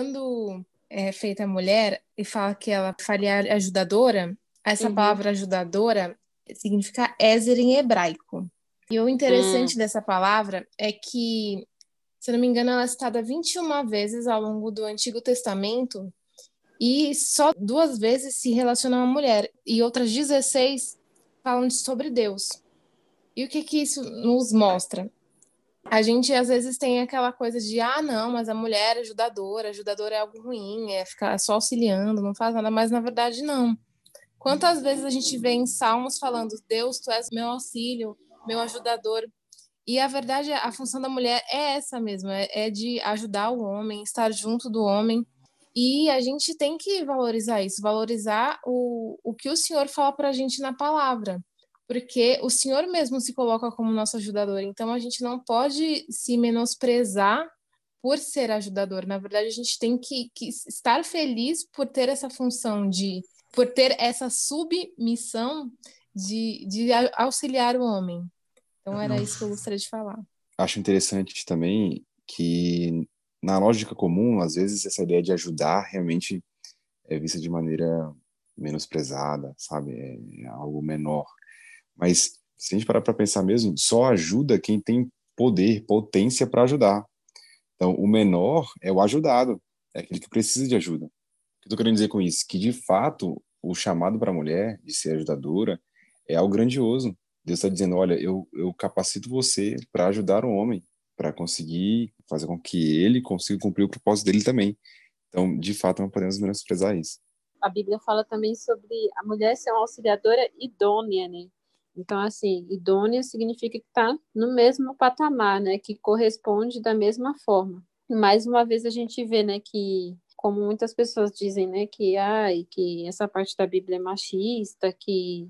quando é feita a mulher e fala que ela faria ajudadora, essa uhum. palavra ajudadora significa Ézer em hebraico. E o interessante hum. dessa palavra é que, se não me engano, ela é citada 21 vezes ao longo do Antigo Testamento e só duas vezes se relaciona a uma mulher e outras 16 falam sobre Deus. E o que que isso nos mostra? A gente às vezes tem aquela coisa de ah, não, mas a mulher é ajudadora, ajudadora é algo ruim, é ficar só auxiliando, não faz nada, mas na verdade não. Quantas vezes a gente vê em Salmos falando, Deus, tu és meu auxílio, meu ajudador. E a verdade, a função da mulher é essa mesmo, é, é de ajudar o homem, estar junto do homem. E a gente tem que valorizar isso, valorizar o, o que o Senhor fala para a gente na palavra, porque o Senhor mesmo se coloca como nosso ajudador. Então a gente não pode se menosprezar por ser ajudador. Na verdade, a gente tem que, que estar feliz por ter essa função de por ter essa submissão de, de auxiliar o homem. Então era isso que eu gostaria de falar. Acho interessante também que na lógica comum, às vezes essa ideia de ajudar realmente é vista de maneira menosprezada, sabe? É, é algo menor. Mas se a gente parar para pensar mesmo, só ajuda quem tem poder, potência para ajudar. Então, o menor é o ajudado, é aquele que precisa de ajuda que eu tô querendo dizer com isso? Que, de fato, o chamado para a mulher de ser ajudadora é algo grandioso. Deus está dizendo, olha, eu, eu capacito você para ajudar o homem, para conseguir fazer com que ele consiga cumprir o propósito dele também. Então, de fato, não podemos menosprezar isso. A Bíblia fala também sobre a mulher ser uma auxiliadora idônea, né? Então, assim, idônea significa que está no mesmo patamar, né? Que corresponde da mesma forma. Mais uma vez a gente vê, né, que como muitas pessoas dizem, né, que ai, que essa parte da Bíblia é machista, que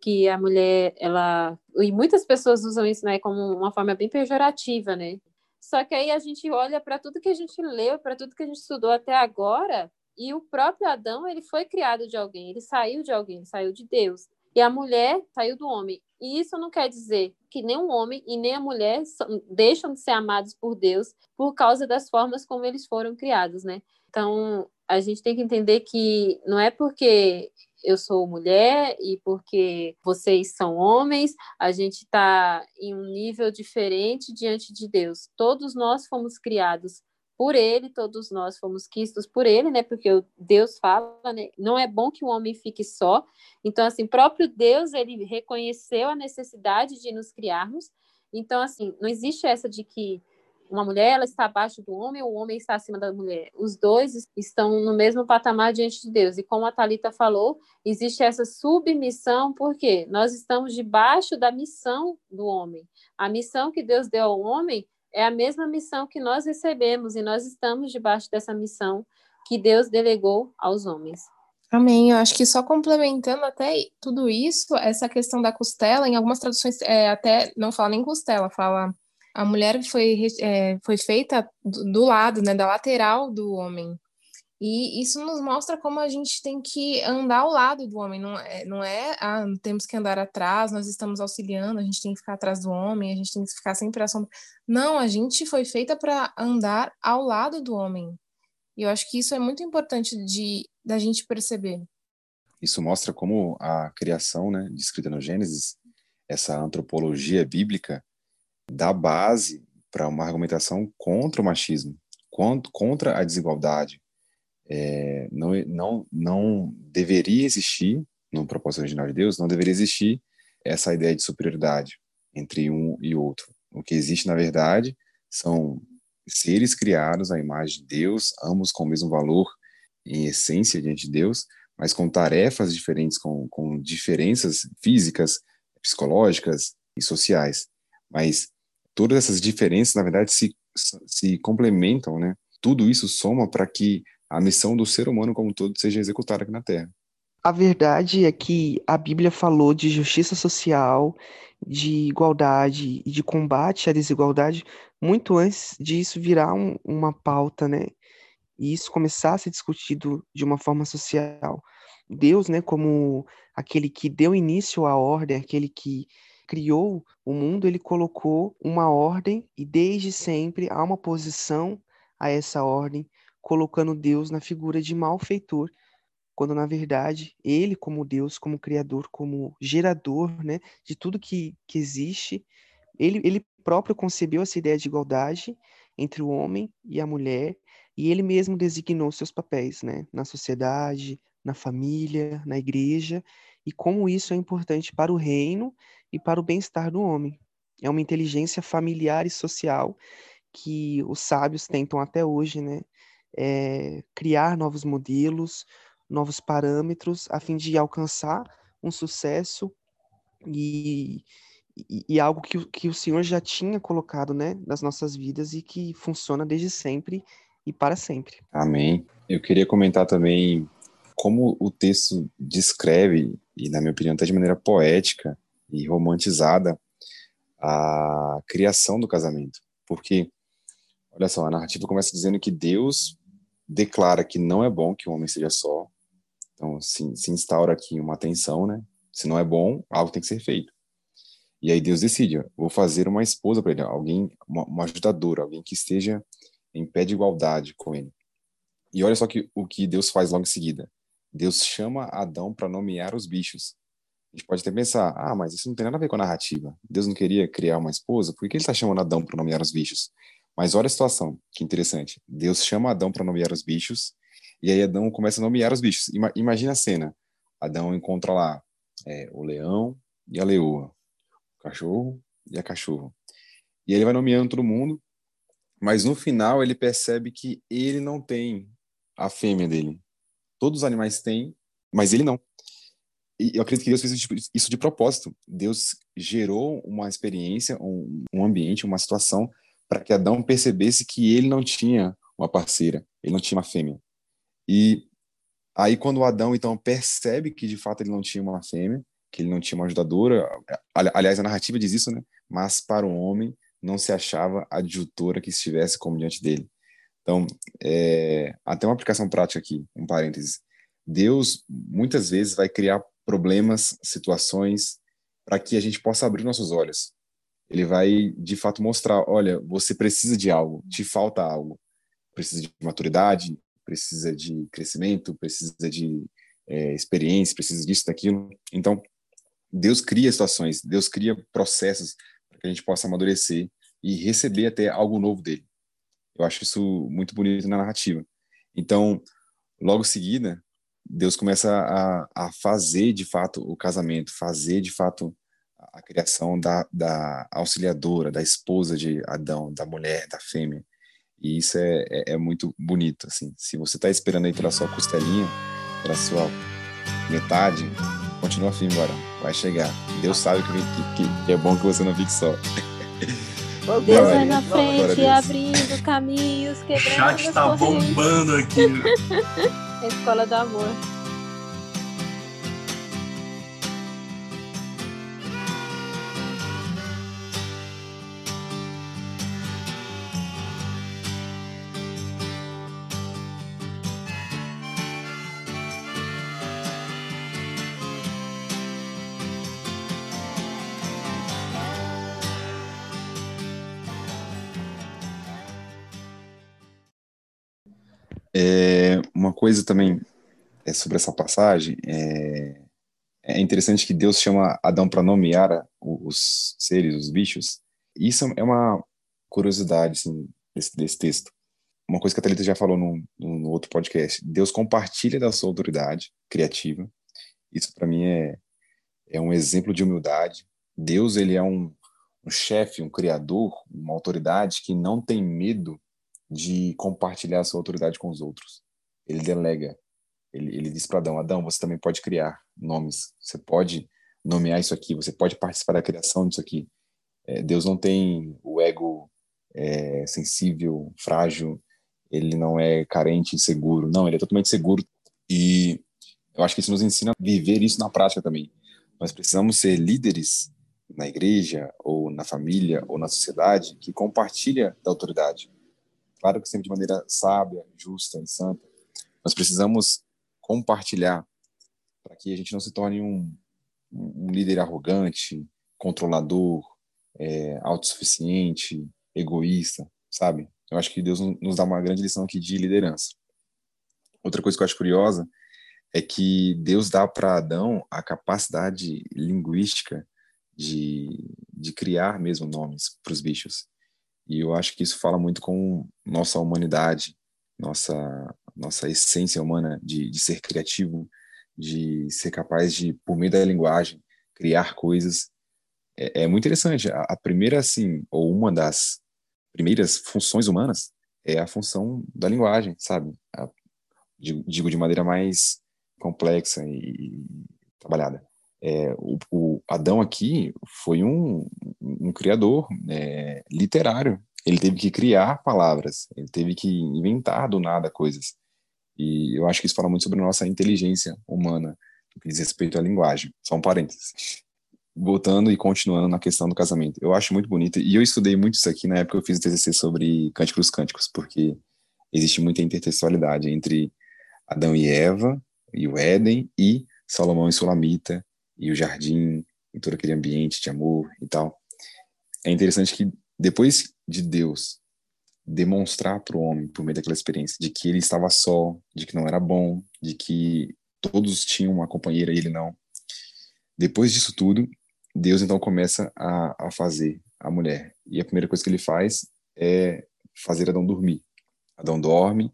que a mulher ela e muitas pessoas usam isso, né, como uma forma bem pejorativa, né? Só que aí a gente olha para tudo que a gente leu, para tudo que a gente estudou até agora, e o próprio Adão, ele foi criado de alguém, ele saiu de alguém, ele saiu de Deus. E a mulher saiu do homem. E isso não quer dizer que nem o homem e nem a mulher deixam de ser amados por Deus por causa das formas como eles foram criados, né? Então, a gente tem que entender que não é porque eu sou mulher e porque vocês são homens, a gente está em um nível diferente diante de Deus. Todos nós fomos criados por ele, todos nós fomos quistos por ele, né? Porque Deus fala, né? Não é bom que o homem fique só. Então, assim, próprio Deus, ele reconheceu a necessidade de nos criarmos. Então, assim, não existe essa de que uma mulher ela está abaixo do homem, o homem está acima da mulher. Os dois estão no mesmo patamar diante de Deus. E como a Talita falou, existe essa submissão, porque nós estamos debaixo da missão do homem. A missão que Deus deu ao homem é a mesma missão que nós recebemos e nós estamos debaixo dessa missão que Deus delegou aos homens. Amém. Eu acho que só complementando até tudo isso, essa questão da costela, em algumas traduções é, até não fala nem costela, fala a mulher foi, é, foi feita do, do lado, né, da lateral do homem. E isso nos mostra como a gente tem que andar ao lado do homem, não é, não é ah, temos que andar atrás, nós estamos auxiliando, a gente tem que ficar atrás do homem, a gente tem que ficar sempre à sombra. Não, a gente foi feita para andar ao lado do homem. E eu acho que isso é muito importante de da gente perceber. Isso mostra como a criação, né, descrita no Gênesis, essa antropologia bíblica dá base para uma argumentação contra o machismo, contra a desigualdade, é, não, não, não deveria existir, no propósito original de Deus, não deveria existir essa ideia de superioridade entre um e outro. O que existe, na verdade, são seres criados à imagem de Deus, ambos com o mesmo valor em essência diante de Deus, mas com tarefas diferentes, com, com diferenças físicas, psicológicas e sociais. Mas todas essas diferenças, na verdade, se, se complementam, né? Tudo isso soma para que a missão do ser humano como um todo seja executada aqui na Terra. A verdade é que a Bíblia falou de justiça social, de igualdade e de combate à desigualdade muito antes disso virar um, uma pauta, né? E isso começar a ser discutido de uma forma social. Deus, né, como aquele que deu início à ordem, aquele que criou o mundo, ele colocou uma ordem e desde sempre há uma posição a essa ordem colocando Deus na figura de malfeitor, quando na verdade ele, como Deus, como Criador, como gerador né, de tudo que, que existe, ele, ele próprio concebeu essa ideia de igualdade entre o homem e a mulher, e ele mesmo designou seus papéis né, na sociedade, na família, na igreja, e como isso é importante para o reino e para o bem-estar do homem. É uma inteligência familiar e social que os sábios tentam até hoje, né, é, criar novos modelos, novos parâmetros, a fim de alcançar um sucesso e, e, e, algo que, que o Senhor já tinha colocado né, nas nossas vidas e que funciona desde sempre e para sempre. Amém. Eu queria comentar também como o texto descreve, e na minha opinião até de maneira poética e romantizada, a criação do casamento. Porque, olha só, a narrativa começa dizendo que Deus declara que não é bom que o homem seja só. Então, se, se instaura aqui uma tensão, né? Se não é bom, algo tem que ser feito. E aí Deus decide, vou fazer uma esposa para ele, alguém, uma, uma ajudadora, alguém que esteja em pé de igualdade com ele. E olha só que, o que Deus faz logo em seguida. Deus chama Adão para nomear os bichos. A gente pode até pensar, ah, mas isso não tem nada a ver com a narrativa. Deus não queria criar uma esposa, por que ele está chamando Adão para nomear os bichos? Mas olha a situação, que interessante. Deus chama Adão para nomear os bichos, e aí Adão começa a nomear os bichos. Ima imagina a cena. Adão encontra lá é, o leão e a leoa, o cachorro e a cachorra. E ele vai nomeando todo mundo, mas no final ele percebe que ele não tem a fêmea dele. Todos os animais têm, mas ele não. E eu acredito que Deus fez isso de propósito. Deus gerou uma experiência, um ambiente, uma situação para que Adão percebesse que ele não tinha uma parceira, ele não tinha uma fêmea. E aí quando Adão então percebe que de fato ele não tinha uma fêmea, que ele não tinha uma ajudadora, aliás a narrativa diz isso, né? Mas para o homem não se achava adjutora que estivesse como diante dele. Então, é, até uma aplicação prática aqui, um parênteses. Deus muitas vezes vai criar problemas, situações, para que a gente possa abrir nossos olhos. Ele vai, de fato, mostrar: olha, você precisa de algo, te falta algo. Precisa de maturidade, precisa de crescimento, precisa de é, experiência, precisa disso, daquilo. Então, Deus cria situações, Deus cria processos para que a gente possa amadurecer e receber até algo novo dele. Eu acho isso muito bonito na narrativa. Então, logo em seguida, Deus começa a, a fazer de fato o casamento, fazer de fato a criação da, da auxiliadora, da esposa de Adão, da mulher, da fêmea. E isso é, é, é muito bonito, assim. Se você está esperando aí pela sua costelinha, pela sua metade, continua firme, agora. Vai chegar. Deus sabe que, que, que é bom que você não fique só. Deus vai na frente, abrindo caminhos, quebrando. O chat tá bombando aqui. Escola do Amor. É, uma coisa também é sobre essa passagem é, é interessante que Deus chama Adão para nomear os seres, os bichos. Isso é uma curiosidade assim, desse, desse texto. Uma coisa que a Thalita já falou no, no outro podcast. Deus compartilha da sua autoridade criativa. Isso para mim é, é um exemplo de humildade. Deus ele é um, um chefe, um criador, uma autoridade que não tem medo de compartilhar a sua autoridade com os outros. Ele delega. Ele, ele diz para Adão: Adão, você também pode criar nomes. Você pode nomear isso aqui. Você pode participar da criação disso aqui. É, Deus não tem o ego é, sensível, frágil. Ele não é carente, inseguro. Não, ele é totalmente seguro. E eu acho que isso nos ensina a viver isso na prática também. Nós precisamos ser líderes na igreja, ou na família, ou na sociedade, que compartilha da autoridade claro que sempre de maneira sábia, justa e santa. Nós precisamos compartilhar para que a gente não se torne um, um líder arrogante, controlador, é, autossuficiente, egoísta, sabe? Eu acho que Deus nos dá uma grande lição aqui de liderança. Outra coisa que eu acho curiosa é que Deus dá para Adão a capacidade linguística de, de criar mesmo nomes para os bichos. E eu acho que isso fala muito com nossa humanidade, nossa nossa essência humana de, de ser criativo, de ser capaz de, por meio da linguagem, criar coisas. É, é muito interessante. A, a, primeira, assim, ou uma das primeiras funções humanas é a função da linguagem, sabe? A, digo de maneira mais complexa e, trabalhada. É, o, o, Adão aqui foi um, um criador é, literário. Ele teve que criar palavras, ele teve que inventar do nada coisas. E eu acho que isso fala muito sobre a nossa inteligência humana, no que diz respeito à linguagem. Só um parênteses. Voltando e continuando na questão do casamento. Eu acho muito bonito, e eu estudei muito isso aqui na época que eu fiz o TCC sobre Cânticos Cânticos, porque existe muita intertextualidade entre Adão e Eva, e o Éden, e Salomão e Sulamita, e o jardim, e todo aquele ambiente de amor e tal. É interessante que depois de Deus demonstrar para o homem, por meio daquela experiência, de que ele estava só, de que não era bom, de que todos tinham uma companheira e ele não. Depois disso tudo, Deus então começa a, a fazer a mulher. E a primeira coisa que ele faz é fazer Adão dormir. Adão dorme,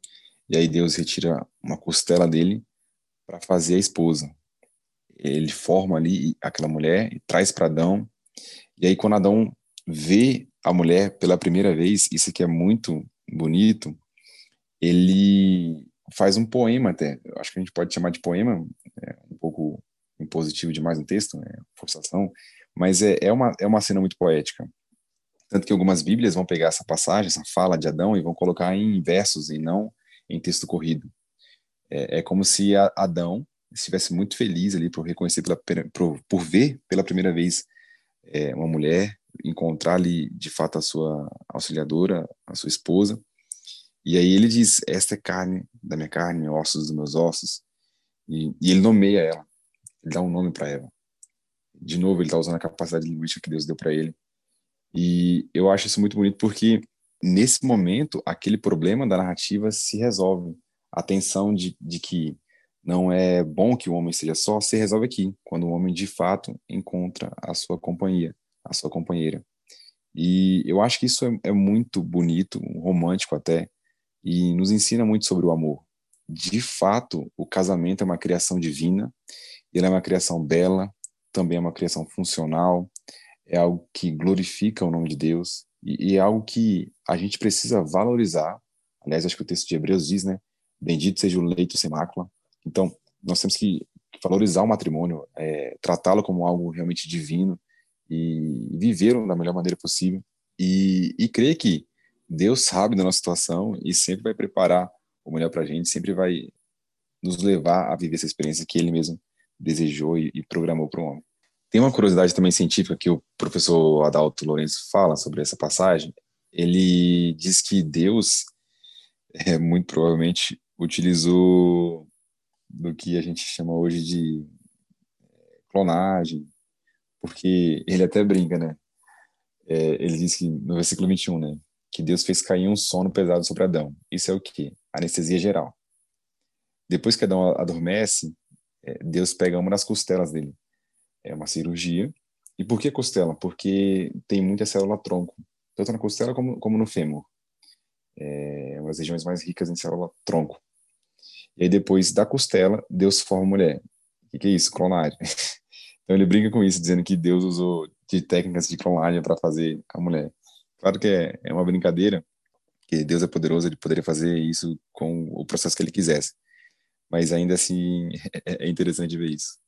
e aí Deus retira uma costela dele para fazer a esposa. Ele forma ali aquela mulher e traz para Adão. E aí, quando Adão vê a mulher pela primeira vez, isso que é muito bonito, ele faz um poema até, eu acho que a gente pode chamar de poema, é um pouco impositivo demais no texto, é forçação, mas é, é, uma, é uma cena muito poética. Tanto que algumas bíblias vão pegar essa passagem, essa fala de Adão, e vão colocar em versos e não em texto corrido. É, é como se Adão estivesse muito feliz ali por reconhecer, pela, por, por ver pela primeira vez é, uma mulher encontrar ali de fato a sua auxiliadora, a sua esposa. E aí ele diz: Esta é carne da minha carne, ossos dos meus ossos. E, e ele nomeia ela, ele dá um nome para ela. De novo, ele está usando a capacidade linguística que Deus deu para ele. E eu acho isso muito bonito porque nesse momento aquele problema da narrativa se resolve. A tensão de, de que não é bom que o homem seja só se resolve aqui, quando o homem de fato encontra a sua companhia a sua companheira. E eu acho que isso é, é muito bonito, romântico até, e nos ensina muito sobre o amor. De fato, o casamento é uma criação divina, ele é uma criação bela, também é uma criação funcional, é algo que glorifica o nome de Deus e, e é algo que a gente precisa valorizar. Aliás, acho que o texto de Hebreus diz, né? Bendito seja o leito sem mácula. Então, nós temos que valorizar o matrimônio, é, tratá-lo como algo realmente divino e viveram da melhor maneira possível e, e crer que Deus sabe da nossa situação e sempre vai preparar o melhor para a gente, sempre vai nos levar a viver essa experiência que Ele mesmo desejou e, e programou para o homem. Tem uma curiosidade também científica que o professor Adalto Lourenço fala sobre essa passagem. Ele diz que Deus, é, muito provavelmente, utilizou do que a gente chama hoje de é, clonagem, porque ele até brinca, né? É, ele diz que no versículo 21, né? Que Deus fez cair um sono pesado sobre Adão. Isso é o quê? Anestesia geral. Depois que Adão adormece, é, Deus pega uma das costelas dele. É uma cirurgia. E por que costela? Porque tem muita célula tronco, tanto na costela como, como no fêmur. É uma das regiões mais ricas em célula tronco. E aí depois da costela, Deus forma mulher. O que, que é isso? Clonagem. Então ele brinca com isso, dizendo que Deus usou de técnicas de clonagem para fazer a mulher. Claro que é, é uma brincadeira, que Deus é poderoso, ele poderia fazer isso com o processo que ele quisesse. Mas ainda assim é, é interessante ver isso.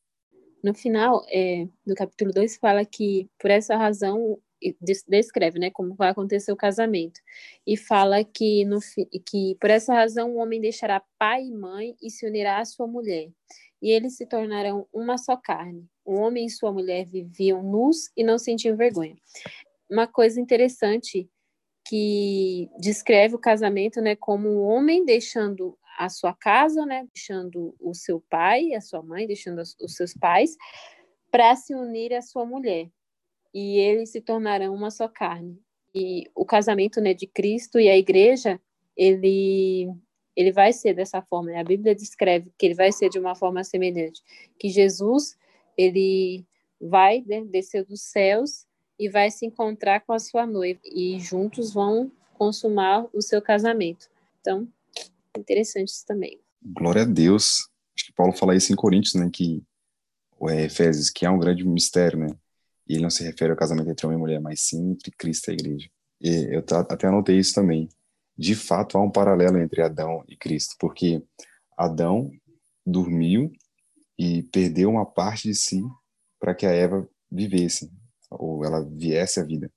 No final é, do capítulo 2 fala que por essa razão descreve, né, como vai acontecer o casamento. E fala que no que por essa razão o homem deixará pai e mãe e se unirá à sua mulher, e eles se tornarão uma só carne. O homem e sua mulher viviam nus e não sentiam vergonha. Uma coisa interessante que descreve o casamento, né, como um homem deixando a sua casa, né, deixando o seu pai, a sua mãe, deixando os seus pais, para se unir à sua mulher. E eles se tornarão uma só carne. E o casamento né, de Cristo e a igreja, ele, ele vai ser dessa forma. Né? A Bíblia descreve que ele vai ser de uma forma semelhante. Que Jesus, ele vai né, descer dos céus e vai se encontrar com a sua noiva. E juntos vão consumar o seu casamento. Então, interessante isso também. Glória a Deus. Acho que Paulo fala isso em Coríntios, né? Que é, Efésios, que é um grande mistério, né? E não se refere ao casamento entre homem e mulher, mas sim entre Cristo e a igreja. E eu até anotei isso também. De fato, há um paralelo entre Adão e Cristo, porque Adão dormiu e perdeu uma parte de si para que a Eva vivesse, ou ela viesse à vida.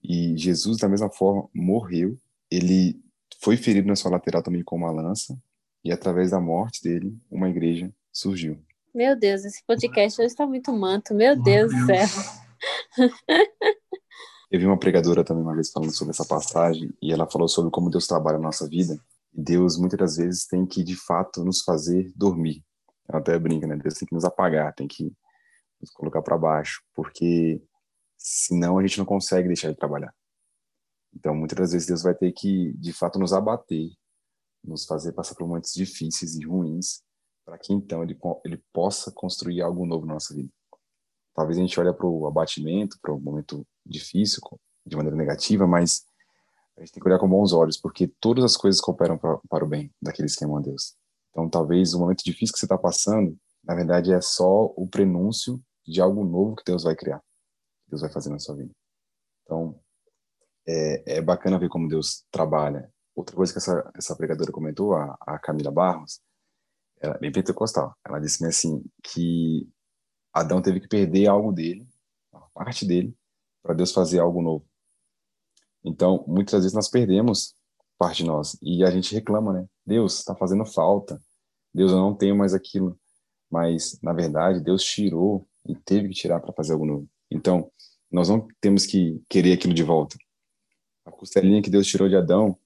E Jesus, da mesma forma, morreu. Ele foi ferido na sua lateral também com uma lança, e através da morte dele, uma igreja surgiu. Meu Deus, esse podcast hoje está muito manto. Meu Deus do céu. Eu vi uma pregadora também uma vez falando sobre essa passagem e ela falou sobre como Deus trabalha na nossa vida. E Deus muitas das vezes tem que de fato nos fazer dormir. Ela até brinca, né? Deus tem que nos apagar, tem que nos colocar para baixo, porque senão a gente não consegue deixar de trabalhar. Então muitas das vezes Deus vai ter que de fato nos abater, nos fazer passar por momentos difíceis e ruins para que então ele, ele possa construir algo novo na nossa vida. Talvez a gente olhe para o abatimento, para o momento difícil, de maneira negativa, mas a gente tem que olhar com bons olhos, porque todas as coisas cooperam pra, para o bem daqueles que amam a Deus. Então, talvez o momento difícil que você está passando, na verdade, é só o prenúncio de algo novo que Deus vai criar, que Deus vai fazer na sua vida. Então, é, é bacana ver como Deus trabalha. Outra coisa que essa, essa pregadora comentou, a, a Camila Barros, ela bem pentecostal. Ela disse assim que Adão teve que perder algo dele, uma parte dele, para Deus fazer algo novo. Então, muitas vezes nós perdemos parte de nós e a gente reclama, né? Deus está fazendo falta. Deus, eu não tenho mais aquilo. Mas na verdade, Deus tirou e teve que tirar para fazer algo novo. Então, nós não temos que querer aquilo de volta. A costelinha que Deus tirou de Adão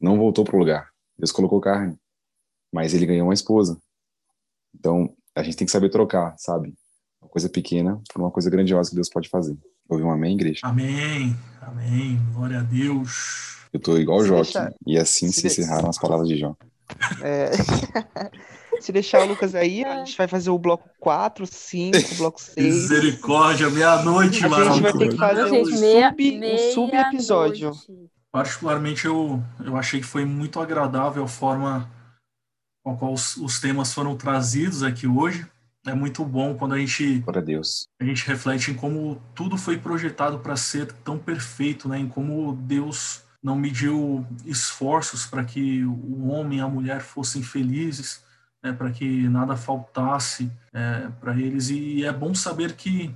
não voltou para o lugar. Deus colocou carne mas ele ganhou uma esposa. Então, a gente tem que saber trocar, sabe? Uma coisa pequena por uma coisa grandiosa que Deus pode fazer. Ouvi um amém, igreja? Amém, amém, glória a Deus. Eu tô igual o Jó deixa... e assim se, se encerraram as palavras de Jó. É... se deixar o Lucas aí, a gente vai fazer o bloco 4, 5, o bloco 6. Misericórdia, meia-noite, mano. A gente vai ter que fazer um, sub, um sub-episódio. Particularmente, eu, eu achei que foi muito agradável a forma com a qual os, os, temas foram trazidos aqui hoje. É muito bom quando a gente, Para Deus. a gente reflete em como tudo foi projetado para ser tão perfeito, né? em como Deus não mediu esforços para que o homem e a mulher fossem felizes, né? para que nada faltasse é, para eles. E é bom saber que,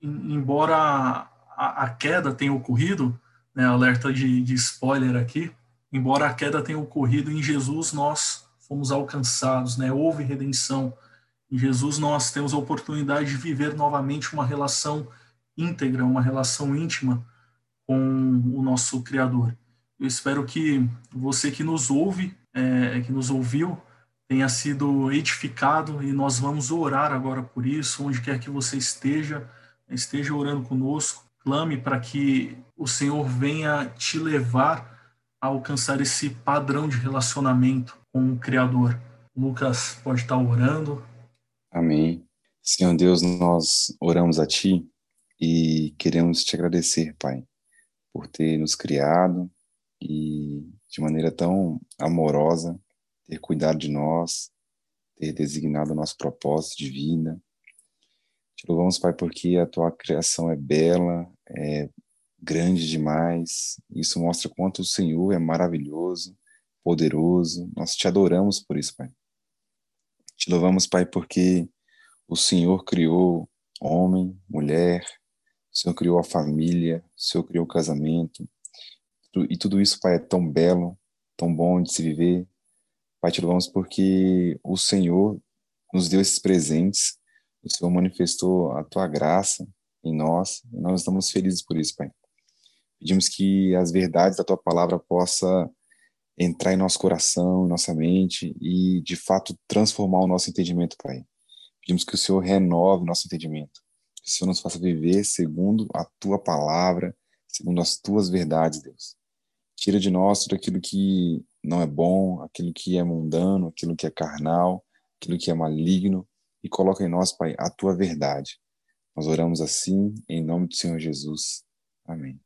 embora a, a queda tenha ocorrido, né? alerta de, de spoiler aqui, embora a queda tenha ocorrido em Jesus, nós fomos alcançados, né? Houve redenção. Em Jesus nós temos a oportunidade de viver novamente uma relação íntegra, uma relação íntima com o nosso Criador. Eu espero que você que nos ouve, é, que nos ouviu, tenha sido edificado e nós vamos orar agora por isso, onde quer que você esteja, esteja orando conosco, clame para que o Senhor venha te levar a alcançar esse padrão de relacionamento com o Criador. Lucas pode estar orando. Amém. Senhor Deus, nós oramos a Ti e queremos te agradecer, Pai, por ter nos criado e de maneira tão amorosa, ter cuidado de nós, ter designado o nosso propósito de vida. Te louvamos, Pai, porque a Tua criação é bela, é grande demais. Isso mostra quanto o Senhor é maravilhoso poderoso. Nós te adoramos por isso, Pai. Te louvamos, Pai, porque o Senhor criou homem, mulher, o Senhor criou a família, o Senhor criou o casamento. E tudo isso, Pai, é tão belo, tão bom de se viver. Pai, te louvamos porque o Senhor nos deu esses presentes, o Senhor manifestou a tua graça em nós, e nós estamos felizes por isso, Pai. Pedimos que as verdades da tua palavra possa entrar em nosso coração, em nossa mente e, de fato, transformar o nosso entendimento, Pai. Pedimos que o Senhor renove o nosso entendimento, que o Senhor nos faça viver segundo a Tua palavra, segundo as tuas verdades, Deus. Tira de nós tudo aquilo que não é bom, aquilo que é mundano, aquilo que é carnal, aquilo que é maligno, e coloca em nós, Pai, a tua verdade. Nós oramos assim, em nome do Senhor Jesus. Amém.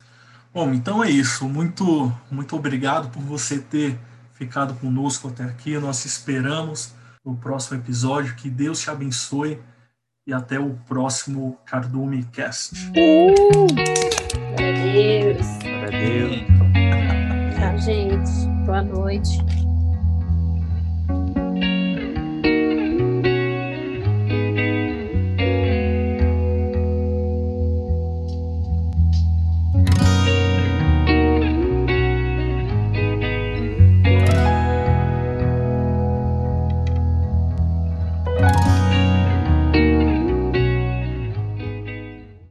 Bom, então é isso. Muito, muito obrigado por você ter ficado conosco até aqui. Nós esperamos no próximo episódio. Que Deus te abençoe e até o próximo Cardume Cast. Uh! Glória a Deus. Glória a Deus. Tchau, gente. Boa noite.